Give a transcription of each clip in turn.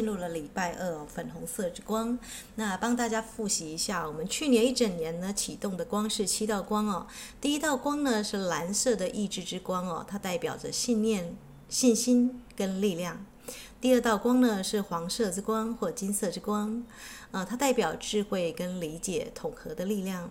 进入了礼拜二哦，粉红色之光。那帮大家复习一下，我们去年一整年呢，启动的光是七道光哦。第一道光呢是蓝色的意志之光哦，它代表着信念、信心跟力量。第二道光呢是黄色之光或金色之光，呃，它代表智慧跟理解统合的力量。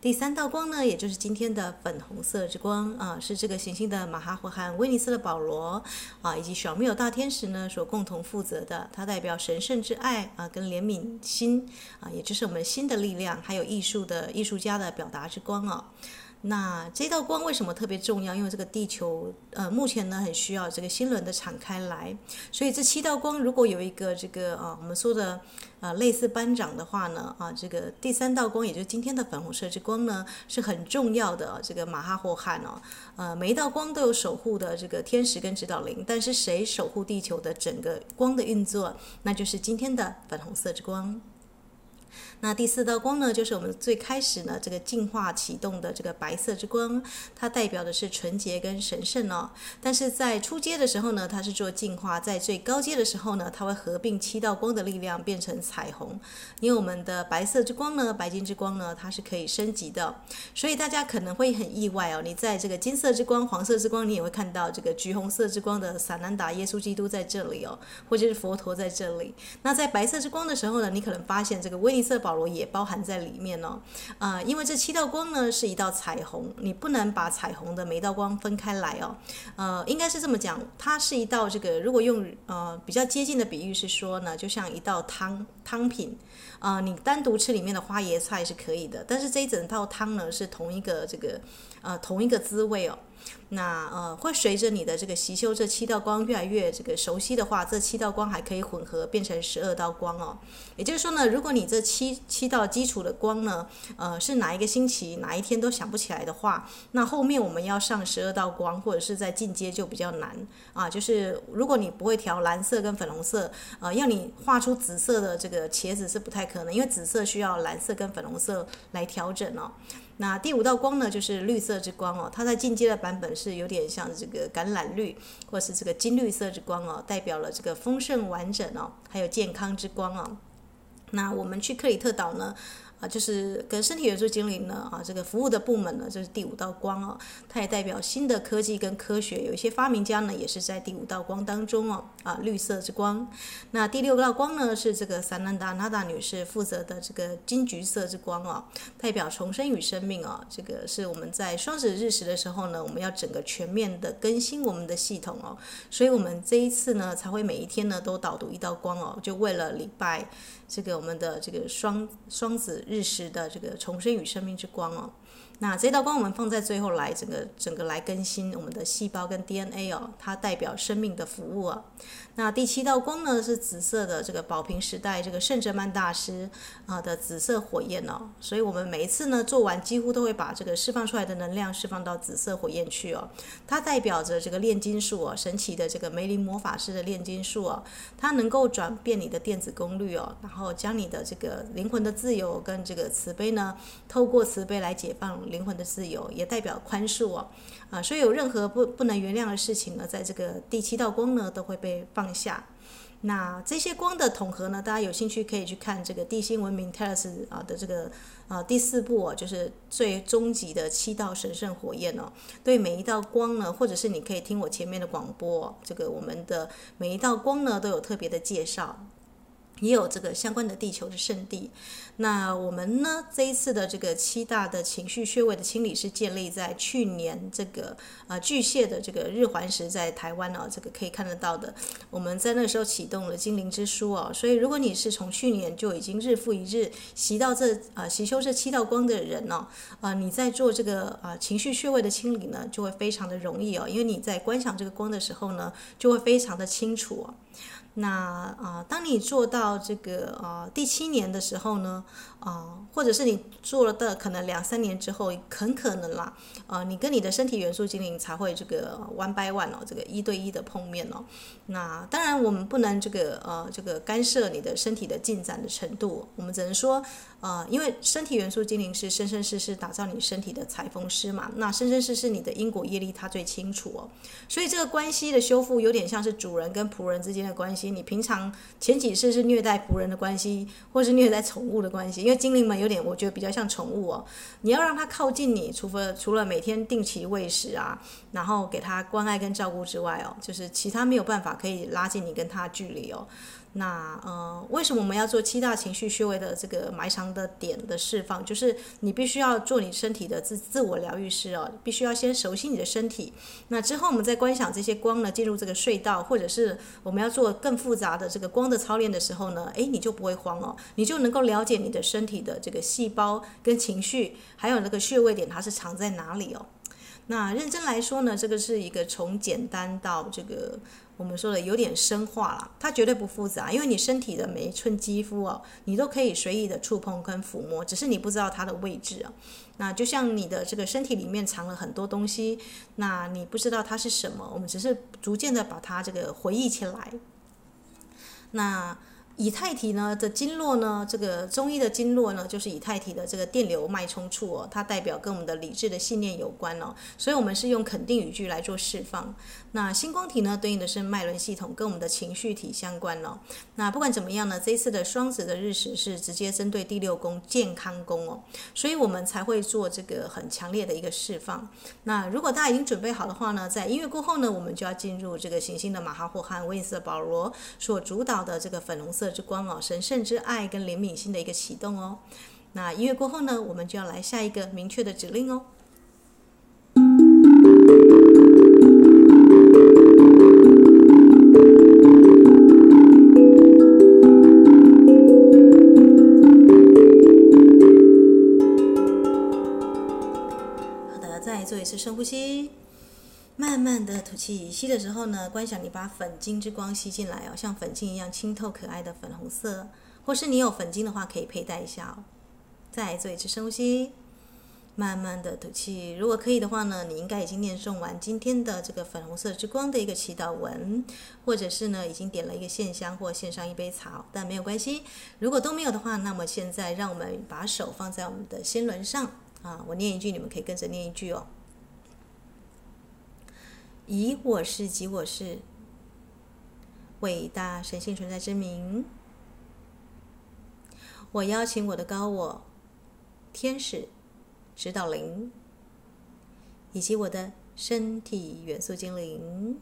第三道光呢，也就是今天的粉红色之光啊，是这个行星的马哈霍汉、威尼斯的保罗啊，以及小缪大天使呢所共同负责的。它代表神圣之爱啊，跟怜悯心啊，也就是我们心的力量，还有艺术的艺术家的表达之光啊。那这道光为什么特别重要？因为这个地球，呃，目前呢很需要这个新轮的敞开来，所以这七道光如果有一个这个啊，我们说的啊类似班长的话呢，啊，这个第三道光，也就是今天的粉红色之光呢，是很重要的。这个马哈霍汉哦，呃，每一道光都有守护的这个天使跟指导灵，但是谁守护地球的整个光的运作？那就是今天的粉红色之光。那第四道光呢，就是我们最开始呢这个进化启动的这个白色之光，它代表的是纯洁跟神圣哦。但是在初阶的时候呢，它是做进化；在最高阶的时候呢，它会合并七道光的力量变成彩虹。因为我们的白色之光呢，白金之光呢，它是可以升级的。所以大家可能会很意外哦，你在这个金色之光、黄色之光，你也会看到这个橘红色之光的萨南达耶稣基督在这里哦，或者是佛陀在这里。那在白色之光的时候呢，你可能发现这个威尼斯保罗也包含在里面哦，啊、呃，因为这七道光呢是一道彩虹，你不能把彩虹的每一道光分开来哦，呃，应该是这么讲，它是一道这个，如果用呃比较接近的比喻是说呢，就像一道汤汤品，啊、呃，你单独吃里面的花椰菜是可以的，但是这一整套汤呢是同一个这个呃同一个滋味哦。那呃，会随着你的这个习修这七道光越来越这个熟悉的话，这七道光还可以混合变成十二道光哦。也就是说呢，如果你这七七道基础的光呢，呃，是哪一个星期哪一天都想不起来的话，那后面我们要上十二道光或者是在进阶就比较难啊。就是如果你不会调蓝色跟粉红色，呃，要你画出紫色的这个茄子是不太可能，因为紫色需要蓝色跟粉红色来调整哦。那第五道光呢，就是绿色之光哦，它在进阶的版本是有点像这个橄榄绿，或是这个金绿色之光哦，代表了这个丰盛完整哦，还有健康之光哦。那我们去克里特岛呢？就是跟身体元素精灵呢，啊，这个服务的部门呢，就是第五道光哦，它也代表新的科技跟科学，有一些发明家呢，也是在第五道光当中哦，啊，绿色之光。那第六道光呢，是这个萨南达纳达女士负责的这个金橘色之光哦，代表重生与生命哦，这个是我们在双子日食的时候呢，我们要整个全面的更新我们的系统哦，所以我们这一次呢，才会每一天呢都导读一道光哦，就为了礼拜这个我们的这个双双子。日食的这个重生与生命之光哦，那这道光我们放在最后来整个整个来更新我们的细胞跟 DNA 哦，它代表生命的服务啊。那第七道光呢是紫色的这个宝瓶时代这个圣哲曼大师啊的紫色火焰哦，所以我们每一次呢做完几乎都会把这个释放出来的能量释放到紫色火焰去哦，它代表着这个炼金术哦，神奇的这个梅林魔法师的炼金术哦，它能够转变你的电子功率哦，然后将你的这个灵魂的自由跟这个慈悲呢，透过慈悲来解放灵魂的自由，也代表宽恕哦，啊，所以有任何不不能原谅的事情呢，在这个第七道光呢都会被放。下，那这些光的统合呢，大家有兴趣可以去看这个地心文明泰勒斯啊的这个啊第四部哦，就是最终极的七道神圣火焰哦。对每一道光呢，或者是你可以听我前面的广播，这个我们的每一道光呢都有特别的介绍。也有这个相关的地球的圣地。那我们呢，这一次的这个七大的情绪穴位的清理是建立在去年这个呃巨蟹的这个日环食在台湾哦，这个可以看得到的。我们在那个时候启动了精灵之书哦，所以如果你是从去年就已经日复一日习到这呃习修这七道光的人呢，呃你在做这个呃情绪穴位的清理呢，就会非常的容易哦，因为你在观想这个光的时候呢，就会非常的清楚。那啊、呃，当你做到这个啊、呃、第七年的时候呢，啊、呃，或者是你做了的可能两三年之后，很可能啦，呃，你跟你的身体元素精灵才会这个 one by one 哦，这个一对一的碰面哦。那当然我们不能这个呃这个干涉你的身体的进展的程度，我们只能说。呃，因为身体元素精灵是生生世世打造你身体的裁缝师嘛，那生生世世你的因果业力他最清楚哦，所以这个关系的修复有点像是主人跟仆人之间的关系，你平常前几次是虐待仆人的关系，或是虐待宠物的关系。因为精灵们有点，我觉得比较像宠物哦。你要让它靠近你，除了除了每天定期喂食啊，然后给它关爱跟照顾之外哦，就是其他没有办法可以拉近你跟它距离哦。那呃，为什么我们要做七大情绪穴位的这个埋藏的点的释放？就是你必须要做你身体的自自我疗愈师哦，必须要先熟悉你的身体。那之后我们再观想这些光呢，进入这个隧道，或者是我们要做更复杂的这个光的操练的时候呢，诶，你就不会慌哦，你就能够了解你的身体的这个细胞跟情绪，还有那个穴位点它是藏在哪里哦。那认真来说呢，这个是一个从简单到这个。我们说的有点深化了，它绝对不复杂，因为你身体的每一寸肌肤哦，你都可以随意的触碰跟抚摸，只是你不知道它的位置啊。那就像你的这个身体里面藏了很多东西，那你不知道它是什么，我们只是逐渐的把它这个回忆起来。那。以太体呢的经络呢，这个中医的经络呢，就是以太体的这个电流脉冲处哦，它代表跟我们的理智的信念有关哦，所以我们是用肯定语句来做释放。那星光体呢，对应的是脉轮系统，跟我们的情绪体相关哦。那不管怎么样呢，这一次的双子的日食是直接针对第六宫健康宫哦，所以我们才会做这个很强烈的一个释放。那如果大家已经准备好的话呢，在音乐过后呢，我们就要进入这个行星的马哈霍汉、威尼斯的保罗所主导的这个粉红色。之光哦，神圣之爱跟怜悯心的一个启动哦。那音乐过后呢，我们就要来下一个明确的指令哦。慢慢的吐气，吸的时候呢，观想你把粉晶之光吸进来哦，像粉晶一样清透可爱的粉红色，或是你有粉晶的话，可以佩戴一下哦。再做一次深呼吸，慢慢的吐气。如果可以的话呢，你应该已经念诵完今天的这个粉红色之光的一个祈祷文，或者是呢已经点了一个线香或献上一杯茶，但没有关系。如果都没有的话，那么现在让我们把手放在我们的心轮上啊，我念一句，你们可以跟着念一句哦。以我是及我是伟大神性存在之名，我邀请我的高我、天使、指导灵，以及我的身体元素精灵，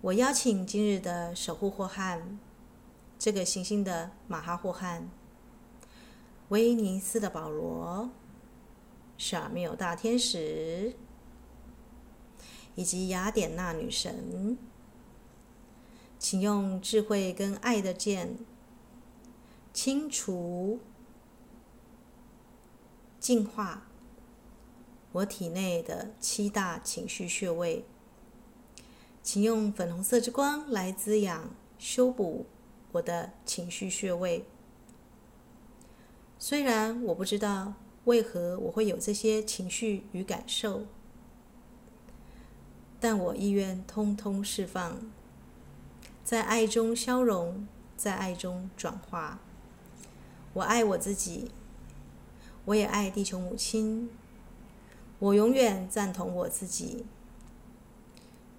我邀请今日的守护霍汉，这个行星的马哈霍汉，威尼斯的保罗，沙缪大天使。以及雅典娜女神，请用智慧跟爱的剑清除、净化我体内的七大情绪穴位，请用粉红色之光来滋养、修补我的情绪穴位。虽然我不知道为何我会有这些情绪与感受。但我意愿通通释放，在爱中消融，在爱中转化。我爱我自己，我也爱地球母亲。我永远赞同我自己，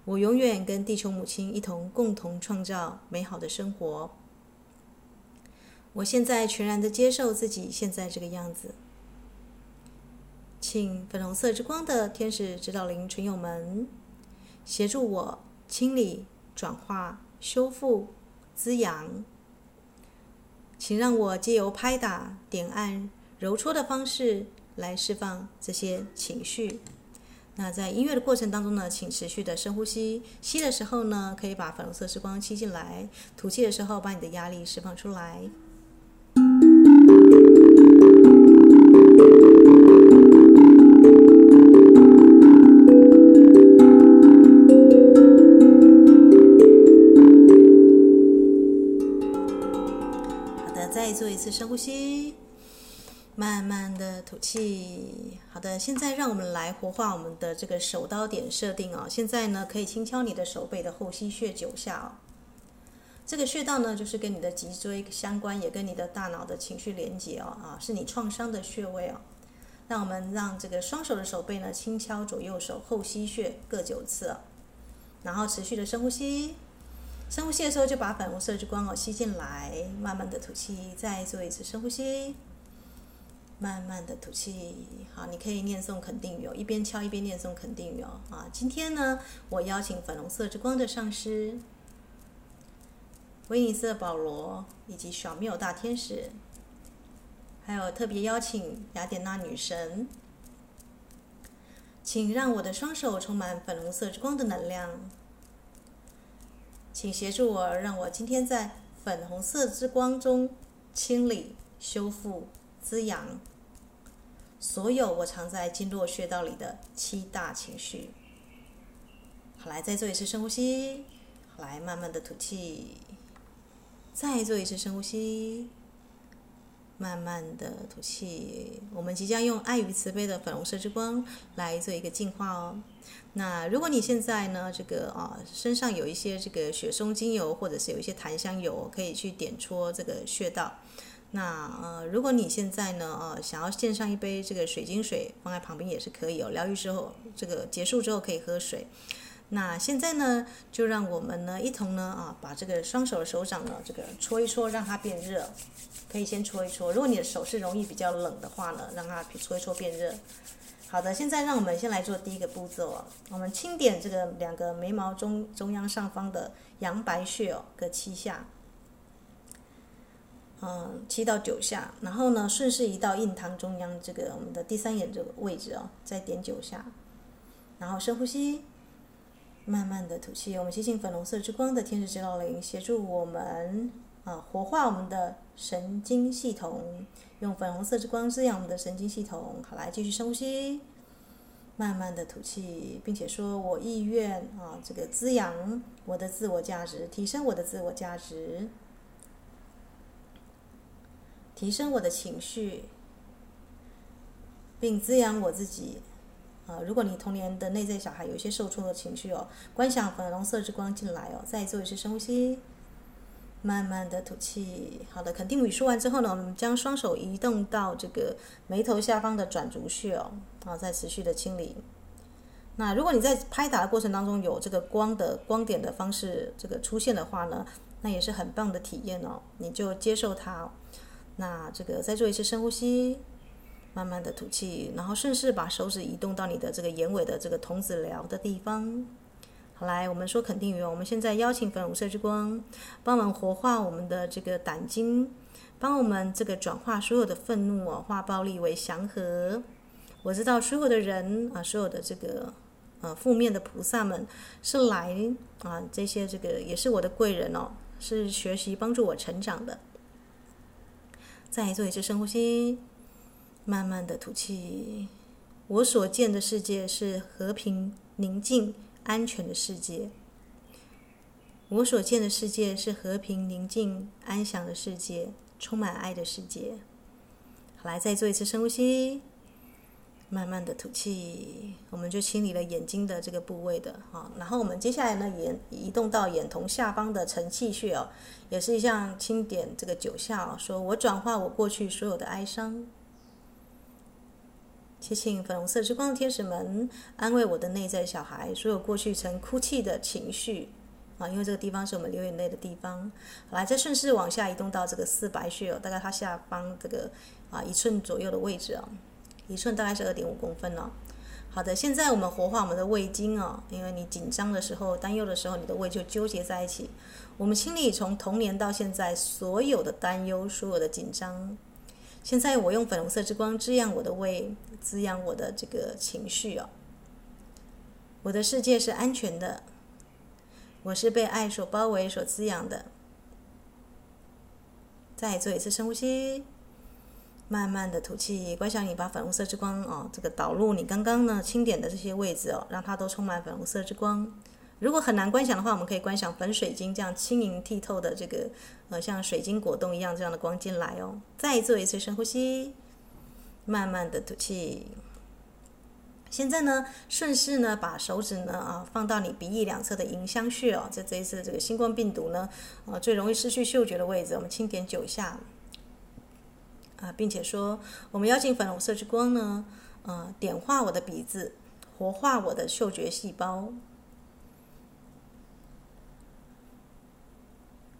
我永远跟地球母亲一同共同创造美好的生活。我现在全然的接受自己现在这个样子。请粉红色之光的天使指导灵纯友们。协助我清理、转化、修复、滋养，请让我借由拍打、点按、揉搓的方式来释放这些情绪。那在音乐的过程当中呢，请持续的深呼吸。吸的时候呢，可以把粉红色之光吸进来；吐气的时候，把你的压力释放出来。呼吸，慢慢的吐气。好的，现在让我们来活化我们的这个手刀点设定哦。现在呢，可以轻敲你的手背的后溪穴九下哦。这个穴道呢，就是跟你的脊椎相关，也跟你的大脑的情绪连接哦。啊，是你创伤的穴位哦。让我们让这个双手的手背呢，轻敲左右手后溪穴各九次哦。然后持续的深呼吸。深呼吸的时候，就把粉红色之光哦吸进来，慢慢的吐气，再做一次深呼吸，慢慢的吐气。好，你可以念诵肯定语哦，一边敲一边念诵肯定语哦。啊，今天呢，我邀请粉红色之光的上师，威尼斯的保罗以及小缪大天使，还有特别邀请雅典娜女神，请让我的双手充满粉红色之光的能量。请协助我，让我今天在粉红色之光中清理、修复、滋养所有我藏在经络穴道里的七大情绪。好，来，再做一次深呼吸。好，来，慢慢的吐气。再做一次深呼吸。慢慢的吐气，我们即将用爱与慈悲的粉红色之光来做一个净化哦。那如果你现在呢，这个啊身上有一些这个雪松精油，或者是有一些檀香油，可以去点戳这个穴道。那呃，如果你现在呢，呃，想要献上一杯这个水晶水放在旁边也是可以哦。疗愈之后，这个结束之后可以喝水。那现在呢，就让我们呢一同呢啊，把这个双手的手掌呢，这个搓一搓，让它变热。可以先搓一搓，如果你的手是容易比较冷的话呢，让它搓一搓变热。好的，现在让我们先来做第一个步骤哦，我们轻点这个两个眉毛中中央上方的阳白穴哦，各七下，嗯，七到九下，然后呢顺势移到印堂中央这个我们的第三眼这个位置哦，再点九下，然后深呼吸，慢慢的吐气，我们吸进粉红色之光的天使指导灵协助我们。啊，活化我们的神经系统，用粉红色之光滋养我们的神经系统。好，来继续深呼吸，慢慢的吐气，并且说：“我意愿啊，这个滋养我的自我价值，提升我的自我价值，提升我的情绪，并滋养我自己。”啊，如果你童年的内在小孩有一些受挫的情绪哦，观想粉红色之光进来哦，再做一次深呼吸。慢慢的吐气，好的，肯定语说完之后呢，我们将双手移动到这个眉头下方的转轴穴哦，啊，再持续的清理。那如果你在拍打的过程当中有这个光的光点的方式这个出现的话呢，那也是很棒的体验哦，你就接受它。那这个再做一次深呼吸，慢慢的吐气，然后顺势把手指移动到你的这个眼尾的这个童子髎的地方。好，来，我们说肯定语哦。我们现在邀请粉红色之光，帮我们活化我们的这个胆经，帮我们这个转化所有的愤怒哦，化暴力为祥和。我知道所有的人啊，所有的这个呃负面的菩萨们是来啊，这些这个也是我的贵人哦，是学习帮助我成长的。再做一次深呼吸，慢慢的吐气。我所见的世界是和平宁静。安全的世界，我所见的世界是和平、宁静、安详的世界，充满爱的世界。好，来，再做一次深呼吸，慢慢的吐气，我们就清理了眼睛的这个部位的啊。然后我们接下来呢，也移动到眼瞳下方的承泣穴哦，也是一项轻点这个九下哦，说我转化我过去所有的哀伤。祈请粉红色之光的天使们安慰我的内在小孩，所有过去曾哭泣的情绪啊，因为这个地方是我们流眼泪的地方。好，来，再顺势往下移动到这个四白穴哦，大概它下方这个啊一寸左右的位置哦，一寸大概是二点五公分哦。好的，现在我们活化我们的胃经哦，因为你紧张的时候、担忧的时候，你的胃就纠结在一起。我们清理从童年到现在所有的担忧、所有的紧张。现在我用粉红色之光滋养我的胃，滋养我的这个情绪哦。我的世界是安全的，我是被爱所包围、所滋养的。再做一次深呼吸，慢慢的吐气。观想你把粉红色之光哦，这个导入你刚刚呢清点的这些位置哦，让它都充满粉红色之光。如果很难观想的话，我们可以观想粉水晶这样晶莹剔透的这个，呃，像水晶果冻一样这样的光进来哦。再做一次深呼吸，慢慢的吐气。现在呢，顺势呢，把手指呢啊放到你鼻翼两侧的迎香穴哦，在这一次这个新冠病毒呢，呃，最容易失去嗅觉的位置，我们轻点九下。啊，并且说，我们邀请粉红色之光呢，呃，点化我的鼻子，活化我的嗅觉细胞。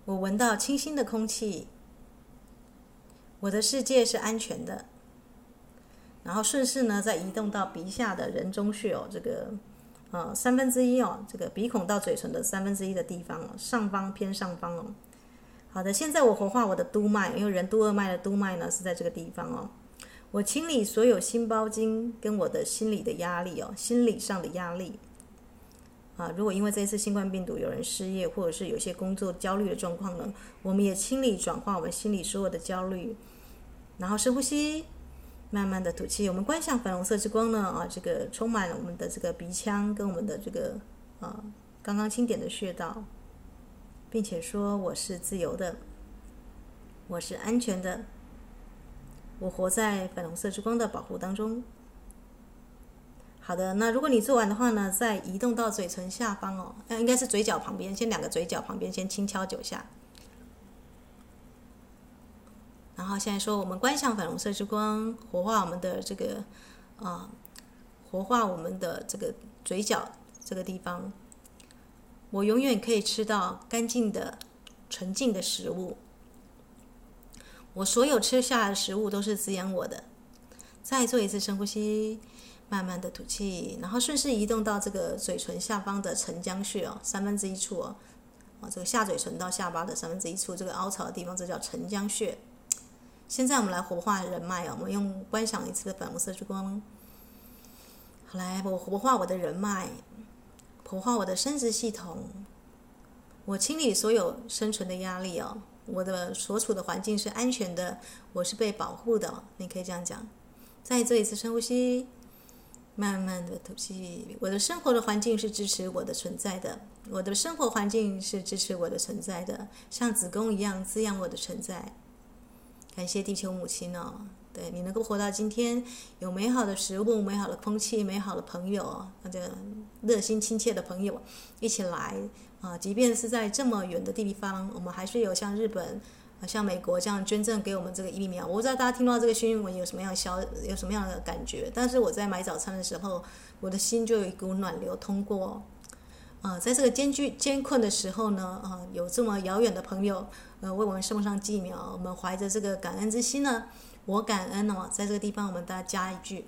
我闻到清新的空气，我的世界是安全的。然后顺势呢，再移动到鼻下的人中穴哦，这个呃三分之一哦，这个鼻孔到嘴唇的三分之一的地方哦，上方偏上方哦。好的，现在我活化我的督脉，因为任督二脉的督脉呢是在这个地方哦。我清理所有心包经跟我的心理的压力哦，心理上的压力。啊，如果因为这一次新冠病毒有人失业，或者是有些工作焦虑的状况呢，我们也清理转化我们心里所有的焦虑，然后深呼吸。慢慢的吐气，我们观想粉红色之光呢啊，这个充满了我们的这个鼻腔跟我们的这个啊刚刚清点的穴道，并且说我是自由的，我是安全的，我活在粉红色之光的保护当中。好的，那如果你做完的话呢，再移动到嘴唇下方哦，那应该是嘴角旁边，先两个嘴角旁边先轻敲九下。然后现在说，我们观想粉红色之光，活化我们的这个啊，活化我们的这个嘴角这个地方。我永远可以吃到干净的、纯净的食物。我所有吃下来的食物都是滋养我的。再做一次深呼吸，慢慢的吐气，然后顺势移动到这个嘴唇下方的承浆穴哦，三分之一处哦，啊，这个下嘴唇到下巴的三分之一处，这个凹槽的地方，这叫承浆穴。现在我们来活化人脉哦！我们用观想一次的粉红色之光，好来，我活化我的人脉，活化我的生殖系统，我清理所有生存的压力哦。我的所处的环境是安全的，我是被保护的。你可以这样讲。再做一次深呼吸，慢慢的吐气。我的生活的环境是支持我的存在的，我的生活环境是支持我的存在的，像子宫一样滋养我的存在。感谢地球母亲哦，对你能够活到今天，有美好的食物、美好的空气、美好的朋友，那这个热心亲切的朋友一起来啊！即便是在这么远的地方，我们还是有像日本、像美国这样捐赠给我们这个疫苗。我不知道大家听到这个新闻有什么样的消，有什么样的感觉？但是我在买早餐的时候，我的心就有一股暖流通过。啊，在这个艰巨艰困的时候呢，啊，有这么遥远的朋友，呃，为我们送上疫苗，我们怀着这个感恩之心呢，我感恩哦，在这个地方我们大家加一句，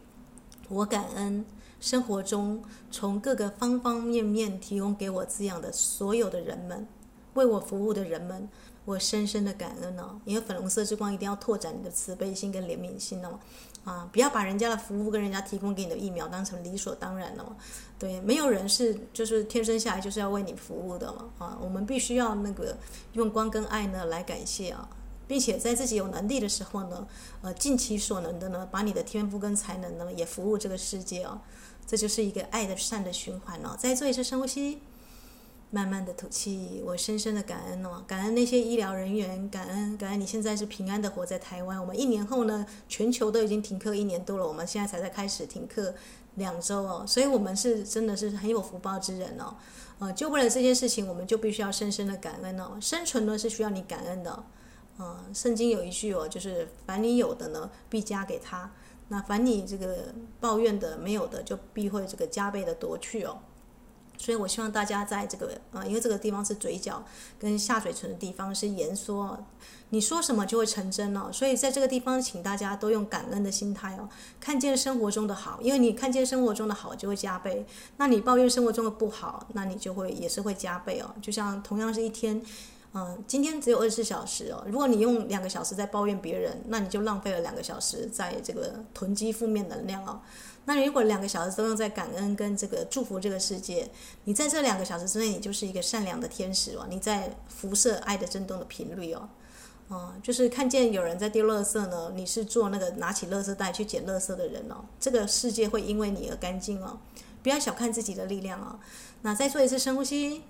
我感恩生活中从各个方方面面提供给我滋养的所有的人们，为我服务的人们，我深深的感恩哦，因为粉红色之光一定要拓展你的慈悲心跟怜悯心哦。啊，不要把人家的服务跟人家提供给你的疫苗当成理所当然了嘛。对，没有人是就是天生下来就是要为你服务的嘛。啊，我们必须要那个用光跟爱呢来感谢啊，并且在自己有能力的时候呢，呃，尽其所能的呢，把你的天赋跟才能呢也服务这个世界啊。这就是一个爱的善的循环哦。再做一次深呼吸。慢慢的吐气，我深深的感恩哦，感恩那些医疗人员，感恩感恩你现在是平安的活在台湾。我们一年后呢，全球都已经停课一年多了，我们现在才在开始停课两周哦，所以我们是真的是很有福报之人哦。呃，就为了这件事情，我们就必须要深深的感恩哦。生存呢是需要你感恩的，呃，圣经有一句哦，就是凡你有的呢，必加给他；那凡你这个抱怨的没有的，就必会这个加倍的夺去哦。所以我希望大家在这个啊，因为这个地方是嘴角跟下嘴唇的地方是言说，你说什么就会成真了。所以在这个地方，请大家都用感恩的心态哦，看见生活中的好，因为你看见生活中的好就会加倍。那你抱怨生活中的不好，那你就会也是会加倍哦。就像同样是一天，嗯，今天只有二十四小时哦，如果你用两个小时在抱怨别人，那你就浪费了两个小时在这个囤积负面能量哦。那如果两个小时都用在感恩跟这个祝福这个世界，你在这两个小时之内，你就是一个善良的天使哦。你在辐射爱的震动的频率哦，哦，就是看见有人在丢垃圾呢，你是做那个拿起垃圾袋去捡垃圾的人哦。这个世界会因为你而干净哦。不要小看自己的力量哦。那再做一次深呼吸，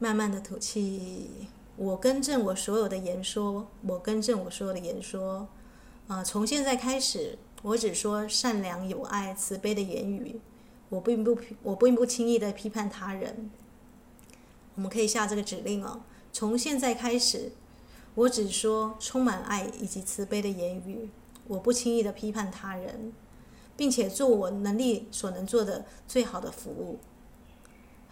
慢慢的吐气。我更正我所有的言说，我更正我所有的言说。啊，从现在开始。我只说善良、有爱、慈悲的言语，我并不，我并不轻易的批判他人。我们可以下这个指令哦。从现在开始，我只说充满爱以及慈悲的言语，我不轻易的批判他人，并且做我能力所能做的最好的服务。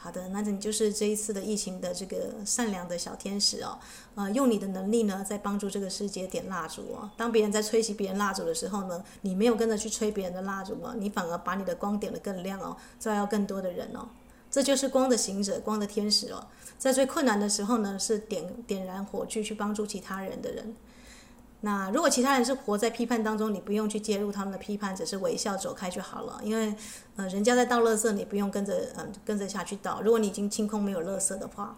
好的，那你就是这一次的疫情的这个善良的小天使哦，呃，用你的能力呢，在帮助这个世界点蜡烛哦。当别人在吹熄别人蜡烛的时候呢，你没有跟着去吹别人的蜡烛哦，你反而把你的光点得更亮哦，照耀更多的人哦。这就是光的行者，光的天使哦。在最困难的时候呢，是点点燃火炬去帮助其他人的人。那如果其他人是活在批判当中，你不用去介入他们的批判，只是微笑走开就好了。因为，呃，人家在倒垃圾，你不用跟着，嗯、跟着下去倒。如果你已经清空没有垃圾的话，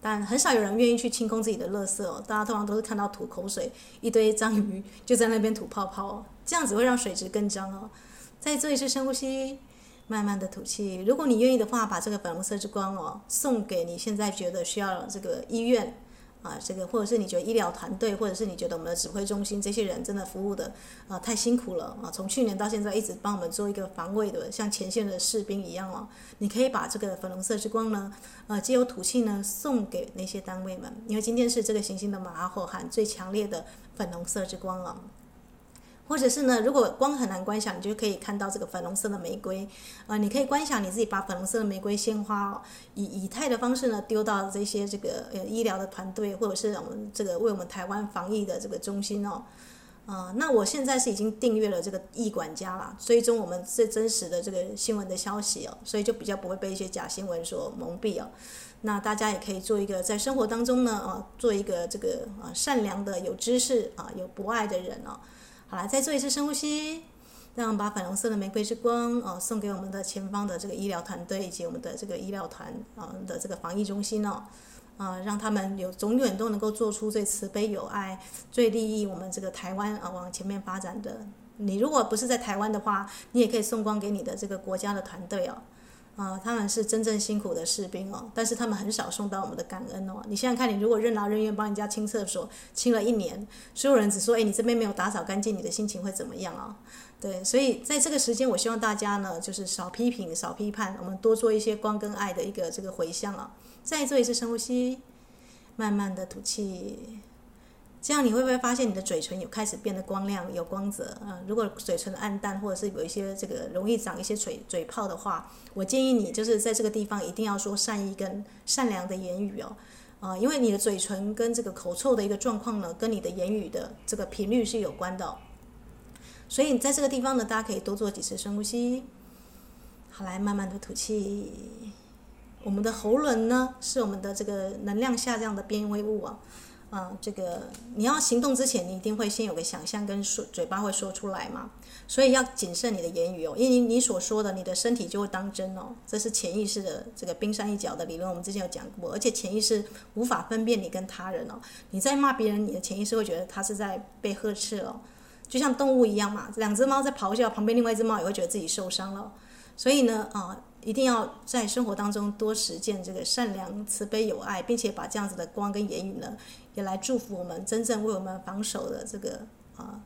但很少有人愿意去清空自己的垃圾哦。大家通常都是看到吐口水，一堆章鱼就在那边吐泡泡，这样子会让水质更脏哦。再做一次深呼吸，慢慢的吐气。如果你愿意的话，把这个粉红色之光哦，送给你现在觉得需要这个医院。啊，这个或者是你觉得医疗团队，或者是你觉得我们的指挥中心这些人真的服务的啊太辛苦了啊！从去年到现在一直帮我们做一个防卫的，像前线的士兵一样哦。你可以把这个粉红色之光呢，呃，借由吐气呢送给那些单位们，因为今天是这个行星的马后汉最强烈的粉红色之光了。或者是呢，如果光很难观想，你就可以看到这个粉红色的玫瑰，呃，你可以观想你自己把粉红色的玫瑰鲜花哦，以以太的方式呢丢到这些这个呃医疗的团队，或者是我们这个为我们台湾防疫的这个中心哦，呃，那我现在是已经订阅了这个易管家啦，追踪我们最真实的这个新闻的消息哦，所以就比较不会被一些假新闻所蒙蔽哦。那大家也可以做一个在生活当中呢，啊，做一个这个啊善良的、有知识啊、有博爱的人哦。好，来再做一次深呼吸，让我们把粉红色的玫瑰之光哦送给我们的前方的这个医疗团队以及我们的这个医疗团啊的这个防疫中心哦，啊，让他们有永远都能够做出最慈悲有爱、最利益我们这个台湾啊往前面发展的。你如果不是在台湾的话，你也可以送光给你的这个国家的团队哦。啊，他们是真正辛苦的士兵哦，但是他们很少送到我们的感恩哦。你想想看，你如果任劳任怨帮人家清厕所，清了一年，所有人只说，哎，你这边没有打扫干净，你的心情会怎么样啊？对，所以在这个时间，我希望大家呢，就是少批评，少批判，我们多做一些光跟爱的一个这个回向啊。再做一次深呼吸，慢慢的吐气。这样你会不会发现你的嘴唇有开始变得光亮、有光泽啊？如果嘴唇暗淡，或者是有一些这个容易长一些嘴嘴泡的话，我建议你就是在这个地方一定要说善意跟善良的言语哦，啊，因为你的嘴唇跟这个口臭的一个状况呢，跟你的言语的这个频率是有关的。所以你在这个地方呢，大家可以多做几次深呼吸。好，来慢慢的吐气。我们的喉咙呢，是我们的这个能量下降的边微物啊。啊，这个你要行动之前，你一定会先有个想象跟说，嘴巴会说出来嘛，所以要谨慎你的言语哦，因为你所说的，你的身体就会当真哦，这是潜意识的这个冰山一角的理论，我们之前有讲过，而且潜意识无法分辨你跟他人哦，你在骂别人，你的潜意识会觉得他是在被呵斥哦，就像动物一样嘛，两只猫在咆哮，旁边另外一只猫也会觉得自己受伤了，所以呢，啊。一定要在生活当中多实践这个善良、慈悲、有爱，并且把这样子的光跟言语呢，也来祝福我们真正为我们防守的这个啊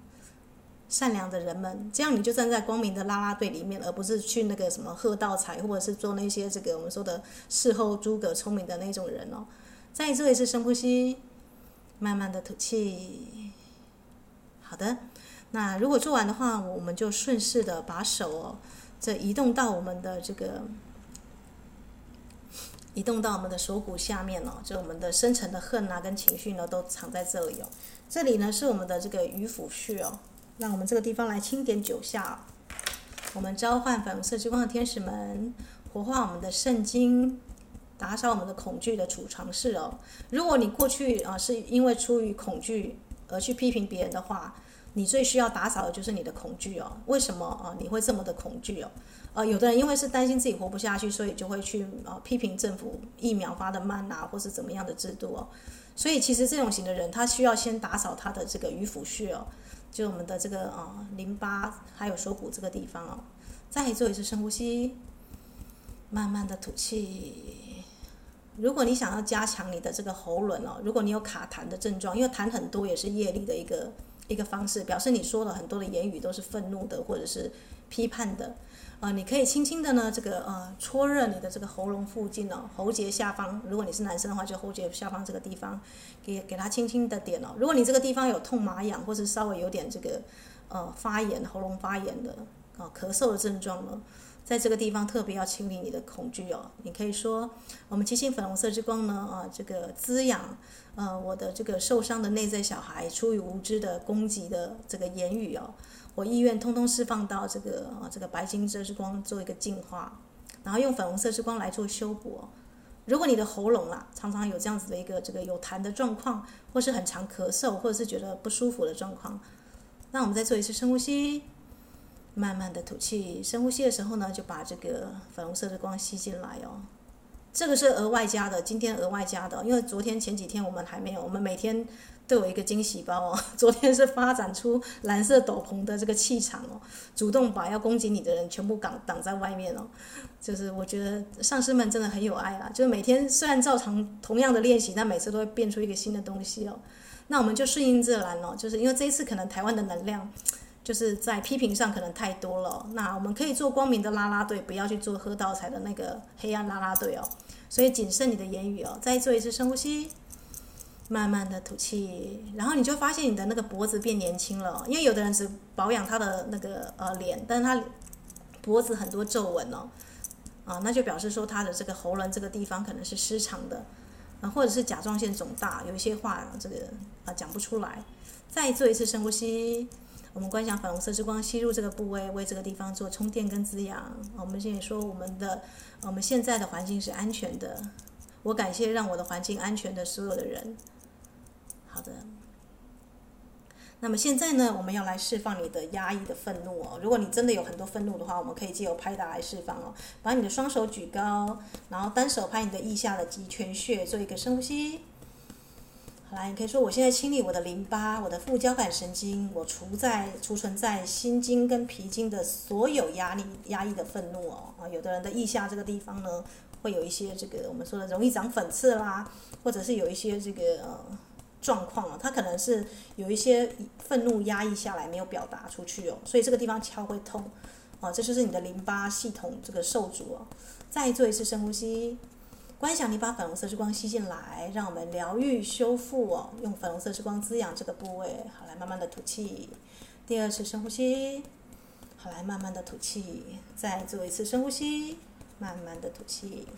善良的人们。这样你就站在光明的啦啦队里面，而不是去那个什么喝倒彩，或者是做那些这个我们说的事后诸葛聪明的那种人哦。再做一次深呼吸，慢慢的吐气。好的，那如果做完的话，我们就顺势的把手哦。这移动到我们的这个，移动到我们的锁骨下面哦，就我们的深层的恨啊跟情绪呢都藏在这里哦。这里呢是我们的这个鱼腹穴哦，让我们这个地方来轻点九下。我们召唤粉红色之光的天使们，活化我们的圣经，打扫我们的恐惧的储藏室哦。如果你过去啊是因为出于恐惧而去批评别人的话，你最需要打扫的就是你的恐惧哦。为什么啊？你会这么的恐惧哦？呃，有的人因为是担心自己活不下去，所以就会去啊批评政府疫苗发的慢啊，或是怎么样的制度哦。所以其实这种型的人，他需要先打扫他的这个鱼腹穴哦，就我们的这个啊淋巴还有锁骨这个地方哦。再做一次深呼吸，慢慢的吐气。如果你想要加强你的这个喉咙哦，如果你有卡痰的症状，因为痰很多也是业力的一个。一个方式表示你说了很多的言语都是愤怒的或者是批判的，呃，你可以轻轻的呢，这个呃搓热你的这个喉咙附近哦，喉结下方，如果你是男生的话，就喉结下方这个地方，给给它轻轻的点哦。如果你这个地方有痛麻痒或者稍微有点这个呃发炎、喉咙发炎的啊、呃、咳嗽的症状呢，在这个地方特别要清理你的恐惧哦。你可以说，我们七星粉红色之光呢，啊，这个滋养，呃，我的这个受伤的内在小孩，出于无知的攻击的这个言语哦，我意愿通通释放到这个啊，这个白金色之光做一个净化，然后用粉红色之光来做修补。如果你的喉咙啊，常常有这样子的一个这个有痰的状况，或是很常咳嗽，或者是觉得不舒服的状况，那我们再做一次深呼吸，慢慢的吐气。深呼吸的时候呢，就把这个粉红色的光吸进来哦。这个是额外加的，今天额外加的，因为昨天前几天我们还没有，我们每天。都有一个惊喜包哦！昨天是发展出蓝色斗篷的这个气场哦，主动把要攻击你的人全部挡挡在外面哦。就是我觉得上师们真的很有爱啦，就是每天虽然照常同样的练习，但每次都会变出一个新的东西哦。那我们就顺应自然哦，就是因为这一次可能台湾的能量就是在批评上可能太多了。那我们可以做光明的啦啦队，不要去做喝道彩的那个黑暗啦啦队哦。所以谨慎你的言语哦。再做一次深呼吸。慢慢的吐气，然后你就发现你的那个脖子变年轻了，因为有的人只保养他的那个呃脸，但是他脖子很多皱纹哦，啊，那就表示说他的这个喉咙这个地方可能是失常的，啊，或者是甲状腺肿大，有一些话这个啊讲不出来。再做一次深呼吸，我们观想粉红色之光吸入这个部位，为这个地方做充电跟滋养。我们现在说我们的我们现在的环境是安全的，我感谢让我的环境安全的所有的人。好的，那么现在呢，我们要来释放你的压抑的愤怒哦。如果你真的有很多愤怒的话，我们可以借由拍打来释放哦。把你的双手举高，然后单手拍你的腋下的极泉穴，做一个深呼吸。好啦，你可以说：我现在清理我的淋巴、我的副交感神经，我储在储存在心经跟脾经的所有压力、压抑的愤怒哦。啊，有的人的腋下这个地方呢，会有一些这个我们说的容易长粉刺啦，或者是有一些这个呃。状况啊，他可能是有一些愤怒压抑下来没有表达出去哦，所以这个地方敲会痛，哦，这就是你的淋巴系统这个受阻哦。再做一次深呼吸，观想你把粉红色之光吸进来，让我们疗愈修复哦，用粉红色之光滋养这个部位。好，来慢慢的吐气，第二次深呼吸，好，来慢慢的吐气，再做一次深呼吸，慢慢的吐气。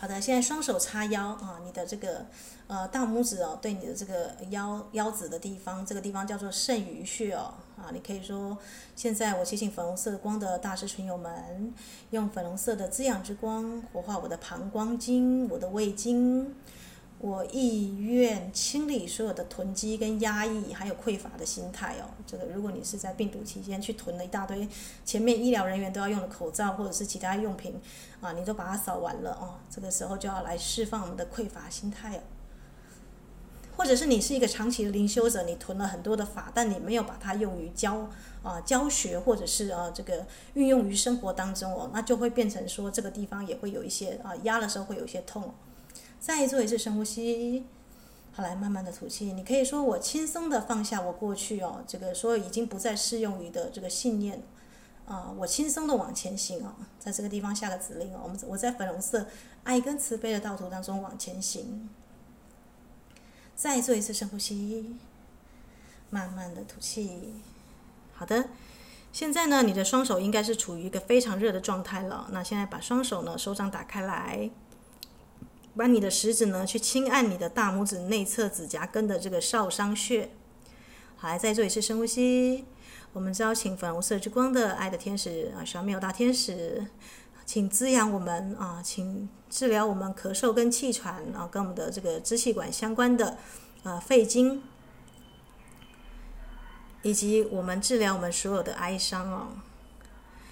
好的，现在双手叉腰啊，你的这个呃大拇指哦，对你的这个腰腰子的地方，这个地方叫做肾俞穴哦啊，你可以说，现在我提醒粉红色光的大师群友们，用粉红色的滋养之光活化我的膀胱经、我的胃经。我意愿清理所有的囤积跟压抑，还有匮乏的心态哦。这个，如果你是在病毒期间去囤了一大堆，前面医疗人员都要用的口罩或者是其他用品啊，你都把它扫完了哦。这个时候就要来释放我们的匮乏心态哦。或者是你是一个长期的灵修者，你囤了很多的法，但你没有把它用于教啊教学，或者是啊这个运用于生活当中哦，那就会变成说这个地方也会有一些啊压的时候会有一些痛。再做一次深呼吸，好，来慢慢的吐气。你可以说，我轻松的放下我过去哦，这个所有已经不再适用于的这个信念，啊，我轻松的往前行哦，在这个地方下个指令哦，我们我在粉红色爱跟慈悲的道途当中往前行。再做一次深呼吸，慢慢的吐气。好的，现在呢，你的双手应该是处于一个非常热的状态了。那现在把双手呢，手掌打开来。把你的食指呢，去轻按你的大拇指内侧指甲根的这个少商穴。好，来再做一次深呼吸。我们招请粉红色之光的爱的天使啊，小妙大天使，请滋养我们啊，请治疗我们咳嗽跟气喘啊，跟我们的这个支气管相关的啊肺经，以及我们治疗我们所有的哀伤哦。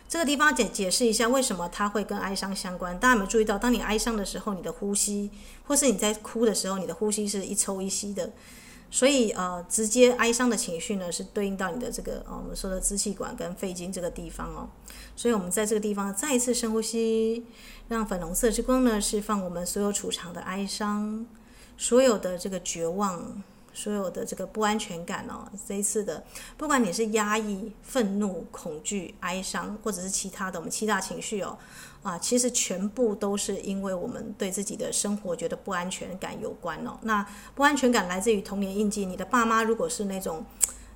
这个地方解解释一下，为什么它会跟哀伤相关？大家有没有注意到，当你哀伤的时候，你的呼吸，或是你在哭的时候，你的呼吸是一抽一吸的。所以呃，直接哀伤的情绪呢，是对应到你的这个呃我们说的支气管跟肺经这个地方哦。所以我们在这个地方再一次深呼吸，让粉红色之光呢释放我们所有储藏的哀伤，所有的这个绝望。所有的这个不安全感哦，这一次的，不管你是压抑、愤怒、恐惧、哀伤，或者是其他的我们七大情绪哦，啊，其实全部都是因为我们对自己的生活觉得不安全感有关哦。那不安全感来自于童年印记，你的爸妈如果是那种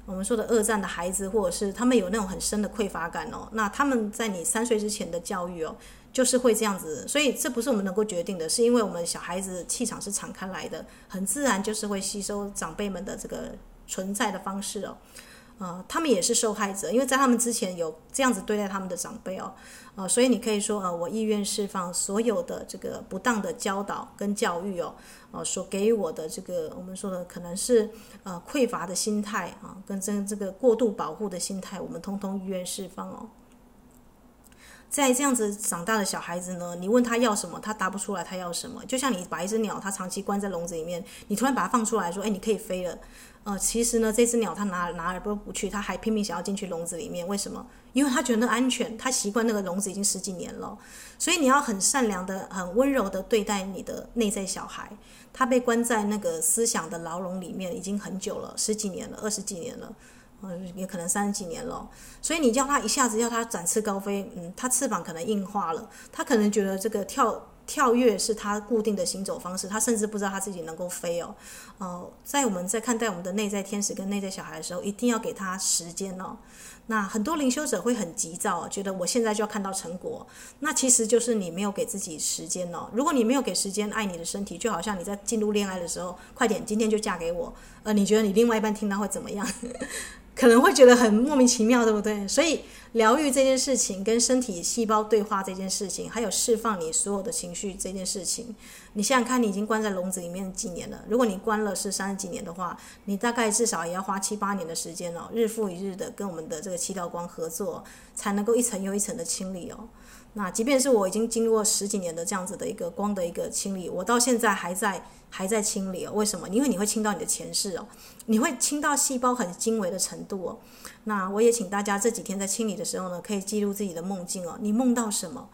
我们说的二战的孩子，或者是他们有那种很深的匮乏感哦，那他们在你三岁之前的教育哦，就是会这样子，所以这不是我们能够决定的，是因为我们小孩子气场是敞开来的，很自然就是会吸收长辈们的这个存在的方式哦。呃，他们也是受害者，因为在他们之前有这样子对待他们的长辈哦，呃，所以你可以说，呃，我意愿释放所有的这个不当的教导跟教育哦，呃，所给予我的这个我们说的可能是呃匮乏的心态啊，跟这这个过度保护的心态，我们通通意愿释放哦。在这样子长大的小孩子呢，你问他要什么，他答不出来，他要什么？就像你把一只鸟，它长期关在笼子里面，你突然把它放出来说，哎，你可以飞了。呃，其实呢，这只鸟它哪哪儿都不去，它还拼命想要进去笼子里面。为什么？因为它觉得安全，它习惯那个笼子已经十几年了。所以你要很善良的、很温柔的对待你的内在小孩。他被关在那个思想的牢笼里面已经很久了，十几年了，二十几年了。嗯，也可能三十几年了，所以你叫他一下子要他展翅高飞，嗯，他翅膀可能硬化了，他可能觉得这个跳跳跃是他固定的行走方式，他甚至不知道他自己能够飞哦。呃，在我们在看待我们的内在天使跟内在小孩的时候，一定要给他时间哦。那很多灵修者会很急躁，觉得我现在就要看到成果，那其实就是你没有给自己时间哦。如果你没有给时间爱你的身体，就好像你在进入恋爱的时候，快点，今天就嫁给我，呃，你觉得你另外一半听到会怎么样？可能会觉得很莫名其妙，对不对？所以疗愈这件事情，跟身体细胞对话这件事情，还有释放你所有的情绪这件事情，你想想看，你已经关在笼子里面几年了？如果你关了是三十几年的话，你大概至少也要花七八年的时间哦，日复一日的跟我们的这个七道光合作，才能够一层又一层的清理哦。那即便是我已经经过十几年的这样子的一个光的一个清理，我到现在还在。还在清理哦？为什么？因为你会清到你的前世哦，你会清到细胞很精微的程度哦。那我也请大家这几天在清理的时候呢，可以记录自己的梦境哦。你梦到什么？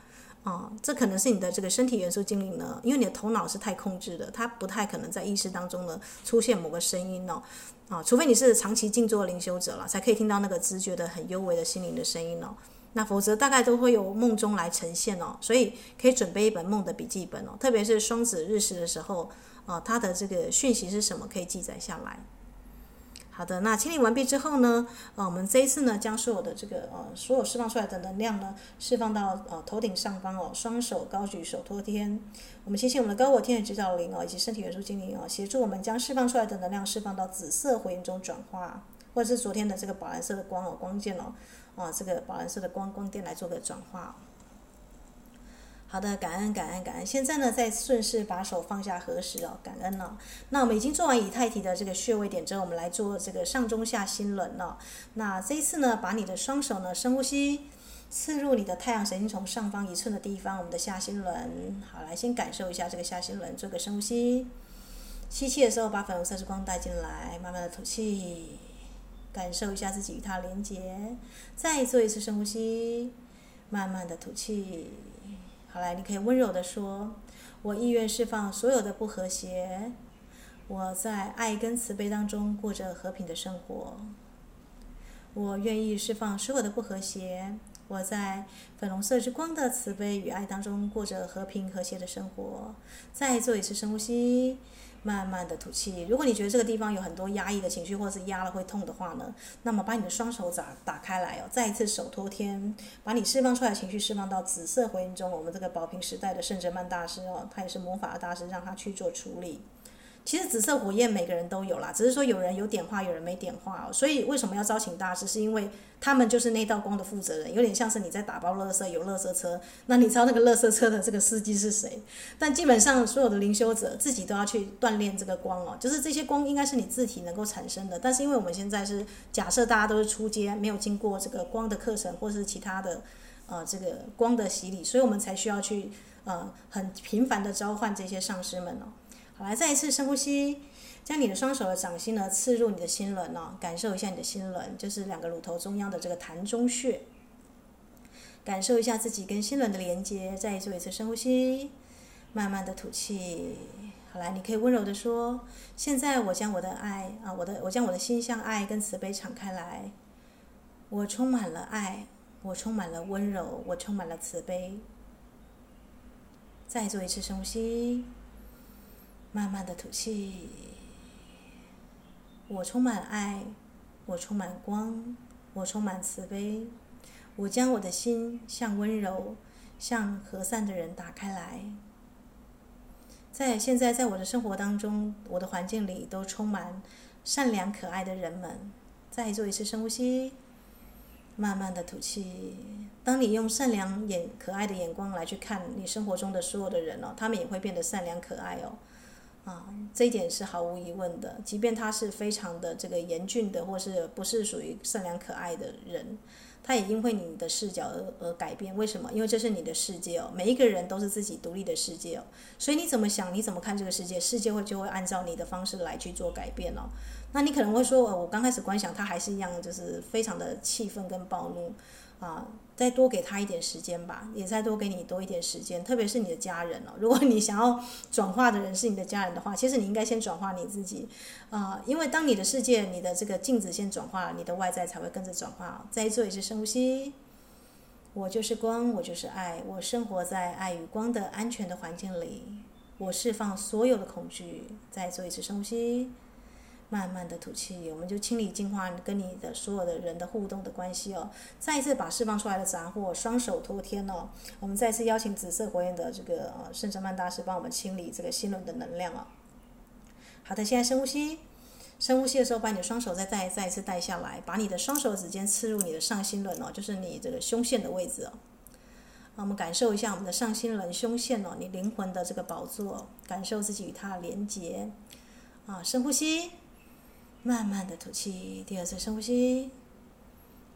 哦，这可能是你的这个身体元素精灵呢，因为你的头脑是太控制的，它不太可能在意识当中呢出现某个声音哦。啊，除非你是长期静坐灵修者了，才可以听到那个直觉的很幽微的心灵的声音哦。那否则大概都会有梦中来呈现哦。所以可以准备一本梦的笔记本哦，特别是双子日食的时候。啊，它的这个讯息是什么？可以记载下来。好的，那清理完毕之后呢，呃，我们这一次呢，将所有的这个呃，所有释放出来的能量呢，释放到呃头顶上方哦，双手高举，手托天。我们谢谢我们的高我天使指导灵哦，以及身体元素精灵哦，协助我们将释放出来的能量释放到紫色火焰中转化，或者是昨天的这个宝蓝色的光哦，光剑哦，啊，这个宝蓝色的光光电来做个转化。好的，感恩感恩感恩。现在呢，再顺势把手放下合十哦，感恩了、哦。那我们已经做完以太体的这个穴位点之后，我们来做这个上中下心轮了、哦。那这一次呢，把你的双手呢深呼吸，刺入你的太阳神经丛上方一寸的地方，我们的下心轮。好，来先感受一下这个下心轮，做个深呼吸。吸气的时候，把粉红色之光带进来，慢慢的吐气，感受一下自己与它连接。再做一次深呼吸，慢慢的吐气。好来，你可以温柔地说：“我意愿释放所有的不和谐，我在爱跟慈悲当中过着和平的生活。我愿意释放所有的不和谐，我在粉红色之光的慈悲与爱当中过着和平和谐的生活。”再做一次深呼吸。慢慢的吐气。如果你觉得这个地方有很多压抑的情绪，或者是压了会痛的话呢，那么把你的双手打打开来哦，再一次手托天，把你释放出来的情绪释放到紫色回音中。我们这个宝瓶时代的圣哲曼大师哦，他也是魔法大师，让他去做处理。其实紫色火焰每个人都有啦，只是说有人有点化，有人没点化哦。所以为什么要招请大师？是因为他们就是那道光的负责人，有点像是你在打包垃圾，有垃圾车，那你知道那个垃圾车的这个司机是谁？但基本上所有的灵修者自己都要去锻炼这个光哦，就是这些光应该是你自体能够产生的。但是因为我们现在是假设大家都是初阶，没有经过这个光的课程或是其他的呃这个光的洗礼，所以我们才需要去呃很频繁的召唤这些上师们哦。好，来再一次深呼吸，将你的双手的掌心呢刺入你的心轮哦，感受一下你的心轮，就是两个乳头中央的这个膻中穴，感受一下自己跟心轮的连接。再做一次深呼吸，慢慢的吐气。好，来，你可以温柔的说：现在我将我的爱啊，我的我将我的心向爱跟慈悲敞开来，我充满了爱，我充满了温柔，我充满了慈悲。再做一次深呼吸。慢慢的吐气，我充满爱，我充满光，我充满慈悲，我将我的心向温柔、向和善的人打开来。在现在，在我的生活当中，我的环境里都充满善良可爱的人们。再做一次深呼吸，慢慢的吐气。当你用善良眼可爱的眼光来去看你生活中的所有的人哦，他们也会变得善良可爱哦。啊，这一点是毫无疑问的。即便他是非常的这个严峻的，或是不是属于善良可爱的人，他也因为你的视角而而改变。为什么？因为这是你的世界哦。每一个人都是自己独立的世界哦。所以你怎么想，你怎么看这个世界，世界会就会按照你的方式来去做改变哦。那你可能会说，我刚开始观想他还是一样，就是非常的气愤跟暴怒。啊，再多给他一点时间吧，也再多给你多一点时间，特别是你的家人哦。如果你想要转化的人是你的家人的话，其实你应该先转化你自己，啊，因为当你的世界、你的这个镜子先转化了，你的外在才会跟着转化。再做一次深呼吸，我就是光，我就是爱，我生活在爱与光的安全的环境里，我释放所有的恐惧。再做一次深呼吸。慢慢的吐气，我们就清理净化跟你的所有的人的互动的关系哦。再一次把释放出来的杂货双手托天哦。我们再次邀请紫色火焰的这个呃圣哲曼大师帮我们清理这个心轮的能量哦。好的，现在深呼吸，深呼吸的时候把你的双手再再再一次带下来，把你的双手指尖刺入你的上心轮哦，就是你这个胸腺的位置哦。我们感受一下我们的上心轮胸腺哦，你灵魂的这个宝座，感受自己与它连接啊，深呼吸。慢慢的吐气，第二次深呼吸，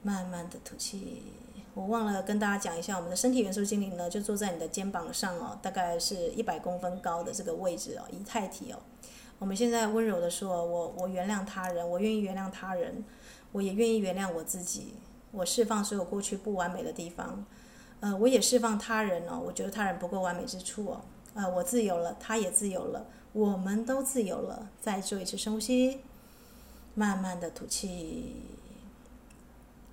慢慢的吐气。我忘了跟大家讲一下，我们的身体元素精灵呢，就坐在你的肩膀上哦，大概是一百公分高的这个位置哦，以太体哦。我们现在温柔的说，我我原谅他人，我愿意原谅他人，我也愿意原谅我自己，我释放所有过去不完美的地方，呃，我也释放他人哦，我觉得他人不够完美之处哦，呃，我自由了，他也自由了，我们都自由了。再做一次深呼吸。慢慢的吐气。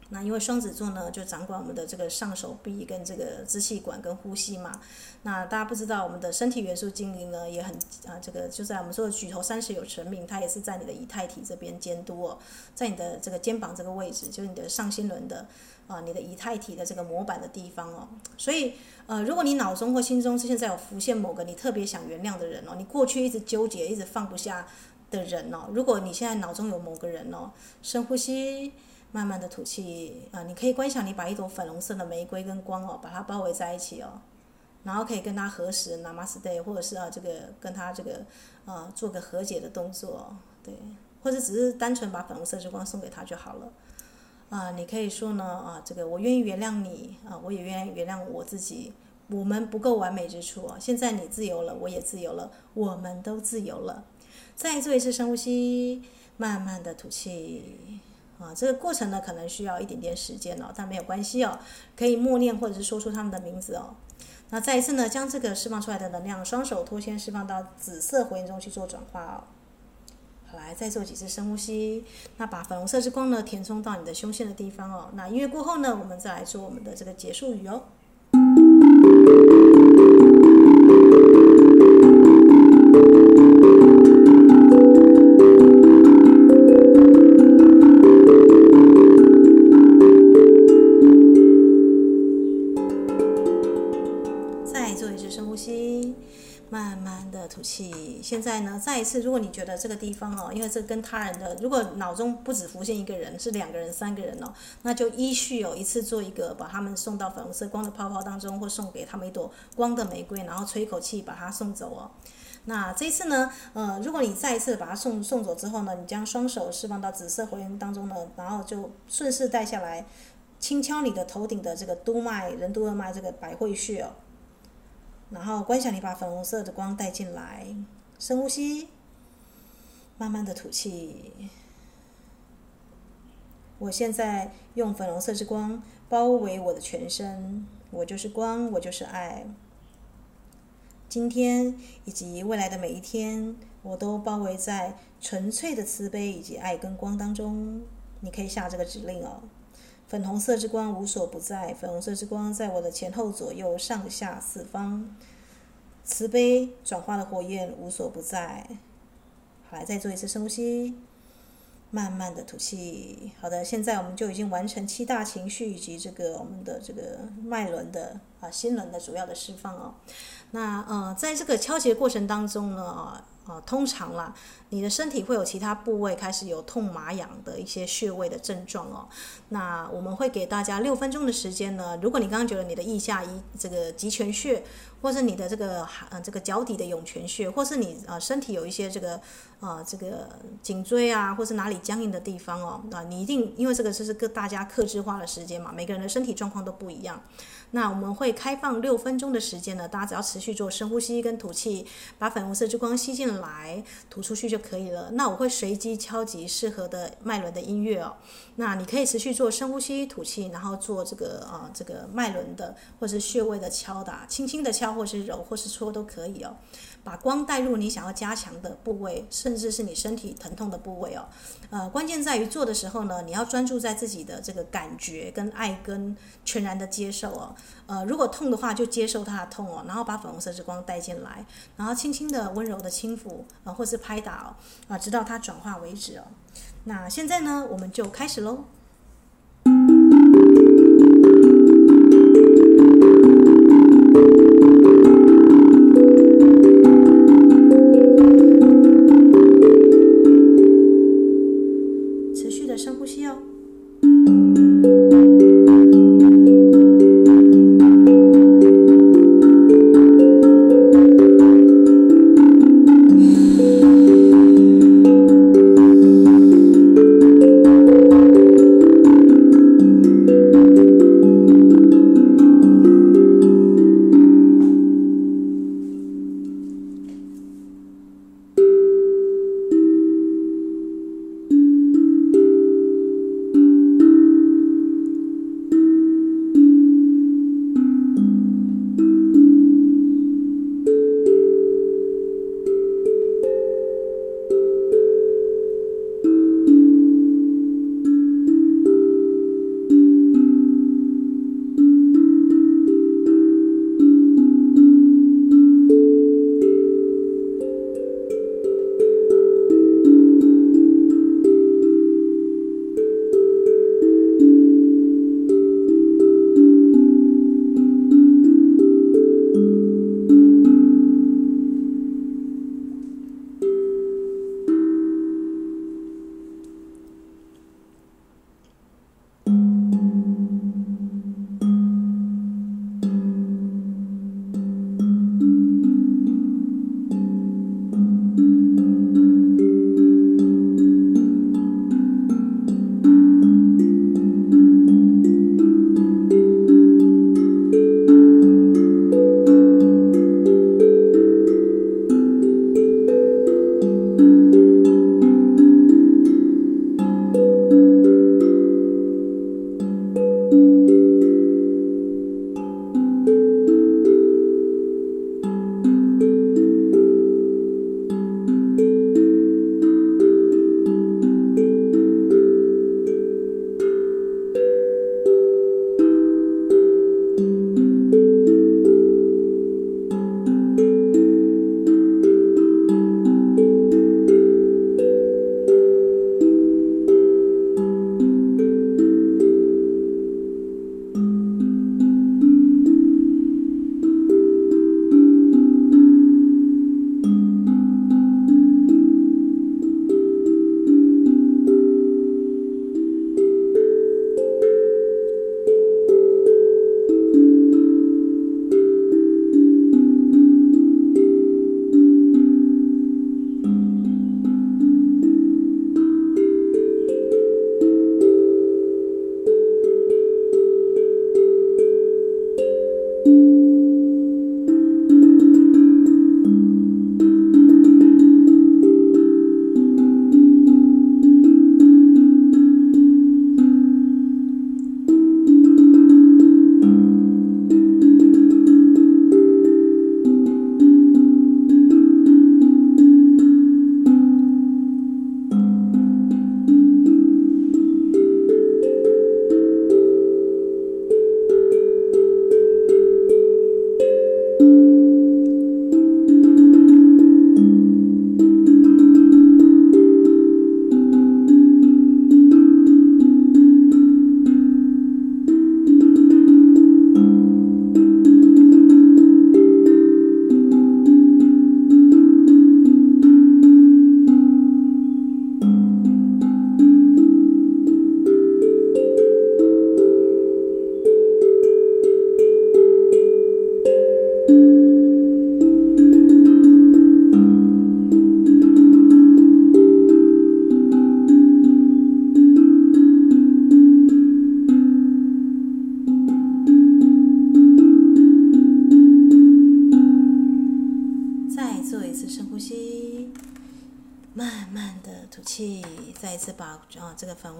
那因为双子座呢，就掌管我们的这个上手臂跟这个支气管跟呼吸嘛。那大家不知道，我们的身体元素精灵呢，也很啊，这个就在我们说的举头三尺有神明，它也是在你的以太体这边监督哦，在你的这个肩膀这个位置，就是你的上心轮的啊，你的以太体的这个模板的地方哦。所以呃，如果你脑中或心中现在有浮现某个你特别想原谅的人哦，你过去一直纠结，一直放不下。的人哦，如果你现在脑中有某个人哦，深呼吸，慢慢的吐气啊，你可以观想你把一朵粉红色的玫瑰跟光哦，把它包围在一起哦，然后可以跟他合十，Namaste，或者是啊这个跟他这个啊做个和解的动作，对，或者只是单纯把粉红色之光送给他就好了啊。你可以说呢啊，这个我愿意原谅你啊，我也愿意原谅我自己，我们不够完美之处啊，现在你自由了，我也自由了，我们都自由了。再做一次深呼吸，慢慢的吐气。啊，这个过程呢，可能需要一点点时间哦，但没有关系哦，可以默念或者是说出他们的名字哦。那再一次呢，将这个释放出来的能量，双手托肩释放到紫色火焰中去做转化哦。好，来再做几次深呼吸，那把粉红色之光呢填充到你的胸腺的地方哦。那音乐过后呢，我们再来做我们的这个结束语哦。的吐气。现在呢，再一次，如果你觉得这个地方哦，因为这跟他人的，如果脑中不止浮现一个人，是两个人、三个人哦，那就依序有一次做一个，把他们送到粉红色光的泡泡当中，或送给他们一朵光的玫瑰，然后吹一口气把它送走哦。那这一次呢，呃，如果你再一次把它送送走之后呢，你将双手释放到紫色火焰当中呢，然后就顺势带下来，轻敲你的头顶的这个督脉、任督二脉这个百会穴哦。然后观想你把粉红色的光带进来，深呼吸，慢慢的吐气。我现在用粉红色之光包围我的全身，我就是光，我就是爱。今天以及未来的每一天，我都包围在纯粹的慈悲以及爱跟光当中。你可以下这个指令哦。粉红色之光无所不在，粉红色之光在我的前后左右上下四方，慈悲转化的火焰无所不在。好，来再做一次深呼吸，慢慢的吐气。好的，现在我们就已经完成七大情绪以及这个我们的这个脉轮的啊心轮的主要的释放哦。那呃，在这个敲击的过程当中呢，啊、呃，通常啦，你的身体会有其他部位开始有痛麻痒的一些穴位的症状哦。那我们会给大家六分钟的时间呢。如果你刚刚觉得你的腋下一这个极泉穴，或是你的这个呃这个脚底的涌泉穴，或是你呃身体有一些这个呃这个颈椎啊，或是哪里僵硬的地方哦，那你一定因为这个就是个大家克制化的时间嘛，每个人的身体状况都不一样。那我们会开放六分钟的时间呢，大家只要持续做深呼吸跟吐气，把粉红色之光吸进来，吐出去就可以了。那我会随机敲击适合的脉轮的音乐哦。那你可以持续做深呼吸、吐气，然后做这个啊这个脉轮的或是穴位的敲打，轻轻的敲或是揉或是搓都可以哦。把光带入你想要加强的部位，甚至是你身体疼痛的部位哦。呃，关键在于做的时候呢，你要专注在自己的这个感觉跟爱跟全然的接受哦。呃，如果痛的话，就接受它的痛哦，然后把粉红色之光带进来，然后轻轻的、温柔的轻抚啊、或是拍打哦，啊、直到它转化为止哦。那现在呢，我们就开始喽。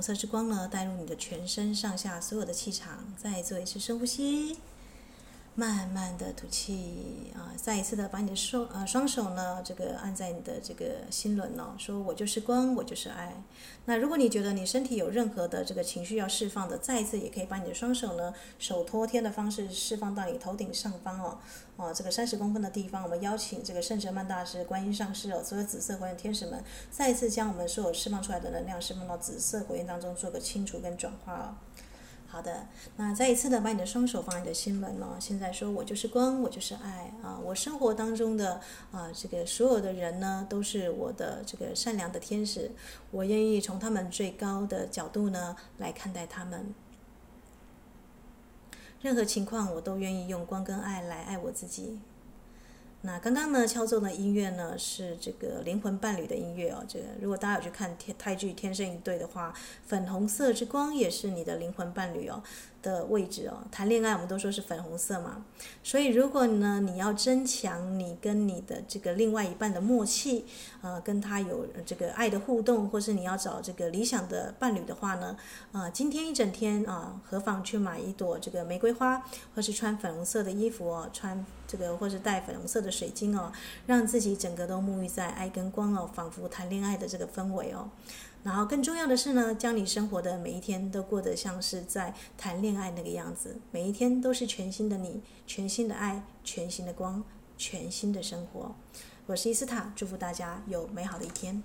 色之光呢带入你的全身上下所有的气场，再做一次深呼吸。慢慢的吐气啊，再一次的把你的双呃双手呢，这个按在你的这个心轮哦，说我就是光，我就是爱。那如果你觉得你身体有任何的这个情绪要释放的，再一次也可以把你的双手呢，手托天的方式释放到你头顶上方哦，哦这个三十公分的地方，我们邀请这个圣哲曼大师、观音上师哦，所有紫色火焰天使们，再一次将我们所有释放出来的能量释放到紫色火焰当中，做个清除跟转化哦。好的，那再一次的把你的双手放在你的心门了。现在说，我就是光，我就是爱啊！我生活当中的啊，这个所有的人呢，都是我的这个善良的天使。我愿意从他们最高的角度呢来看待他们。任何情况，我都愿意用光跟爱来爱我自己。那刚刚呢，敲奏的音乐呢是这个灵魂伴侣的音乐哦。这个如果大家有去看泰剧《天生一对》的话，粉红色之光也是你的灵魂伴侣哦。的位置哦，谈恋爱我们都说是粉红色嘛，所以如果呢，你要增强你跟你的这个另外一半的默契，呃，跟他有这个爱的互动，或是你要找这个理想的伴侣的话呢，啊、呃，今天一整天啊、何妨去买一朵这个玫瑰花，或是穿粉红色的衣服哦，穿这个或是戴粉红色的水晶哦，让自己整个都沐浴在爱跟光哦，仿佛谈恋爱的这个氛围哦。然后更重要的是呢，将你生活的每一天都过得像是在谈恋爱那个样子，每一天都是全新的你，全新的爱，全新的光，全新的生活。我是伊斯塔，祝福大家有美好的一天。